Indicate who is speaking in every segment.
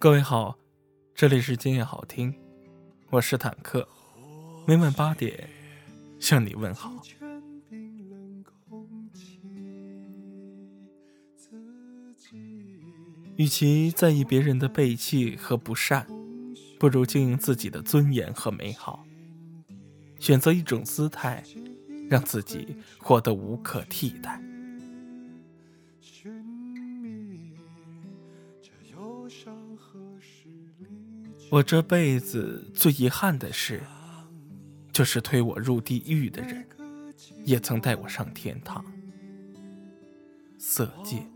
Speaker 1: 各位好，这里是今夜好听，我是坦克，每晚八点向你问好。与其在意别人的背弃和不善，不如经营自己的尊严和美好，选择一种姿态，让自己活得无可替代。我这辈子最遗憾的事，就是推我入地狱的人，也曾带我上天堂。色戒。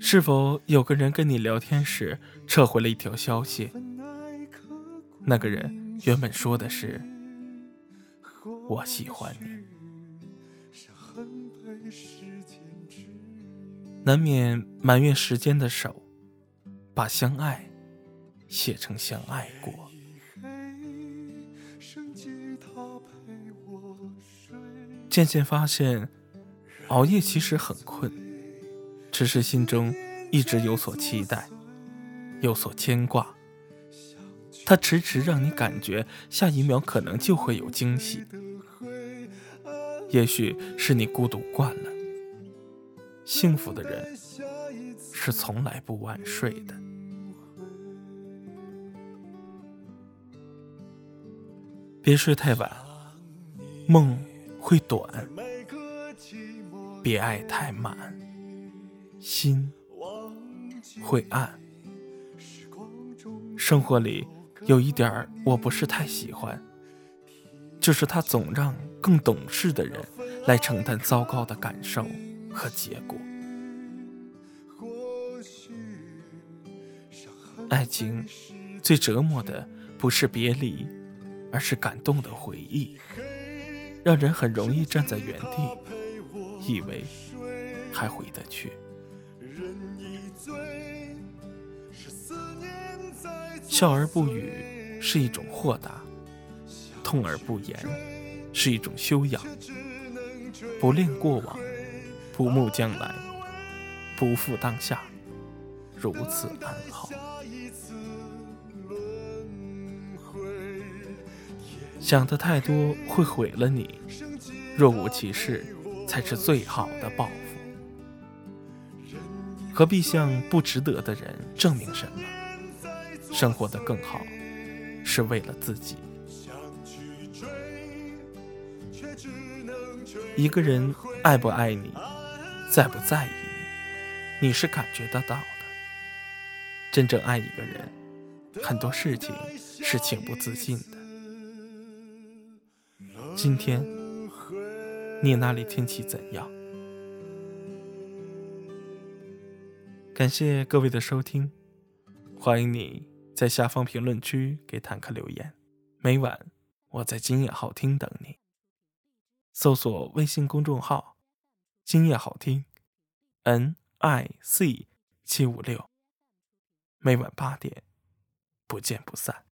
Speaker 1: 是否有个人跟你聊天时撤回了一条消息？那个人原本说的是“我喜欢你”。难免埋怨时间的手，把相爱写成相爱过。渐渐发现，熬夜其实很困，只是心中一直有所期待，有所牵挂。它迟迟让你感觉下一秒可能就会有惊喜。也许是你孤独惯了。幸福的人是从来不晚睡的。别睡太晚，梦会短；别爱太满，心会暗。生活里有一点我不是太喜欢，就是他总让更懂事的人来承担糟糕的感受。和结果，爱情最折磨的不是别离，而是感动的回忆，让人很容易站在原地，以为还回得去。笑而不语是一种豁达，痛而不言是一种修养，不恋过往。不慕将来，不负当下，如此安好。想的太多会毁了你，若无其事才是最好的报复。何必向不值得的人证明什么？生活的更好，是为了自己。一个人爱不爱你？在不在意你，是感觉得到的。真正爱一个人，很多事情是情不自禁的。今天你那里天气怎样？感谢各位的收听，欢迎你在下方评论区给坦克留言。每晚我在今夜好听等你，搜索微信公众号。今夜好听，N I C 七五六，每晚八点，不见不散。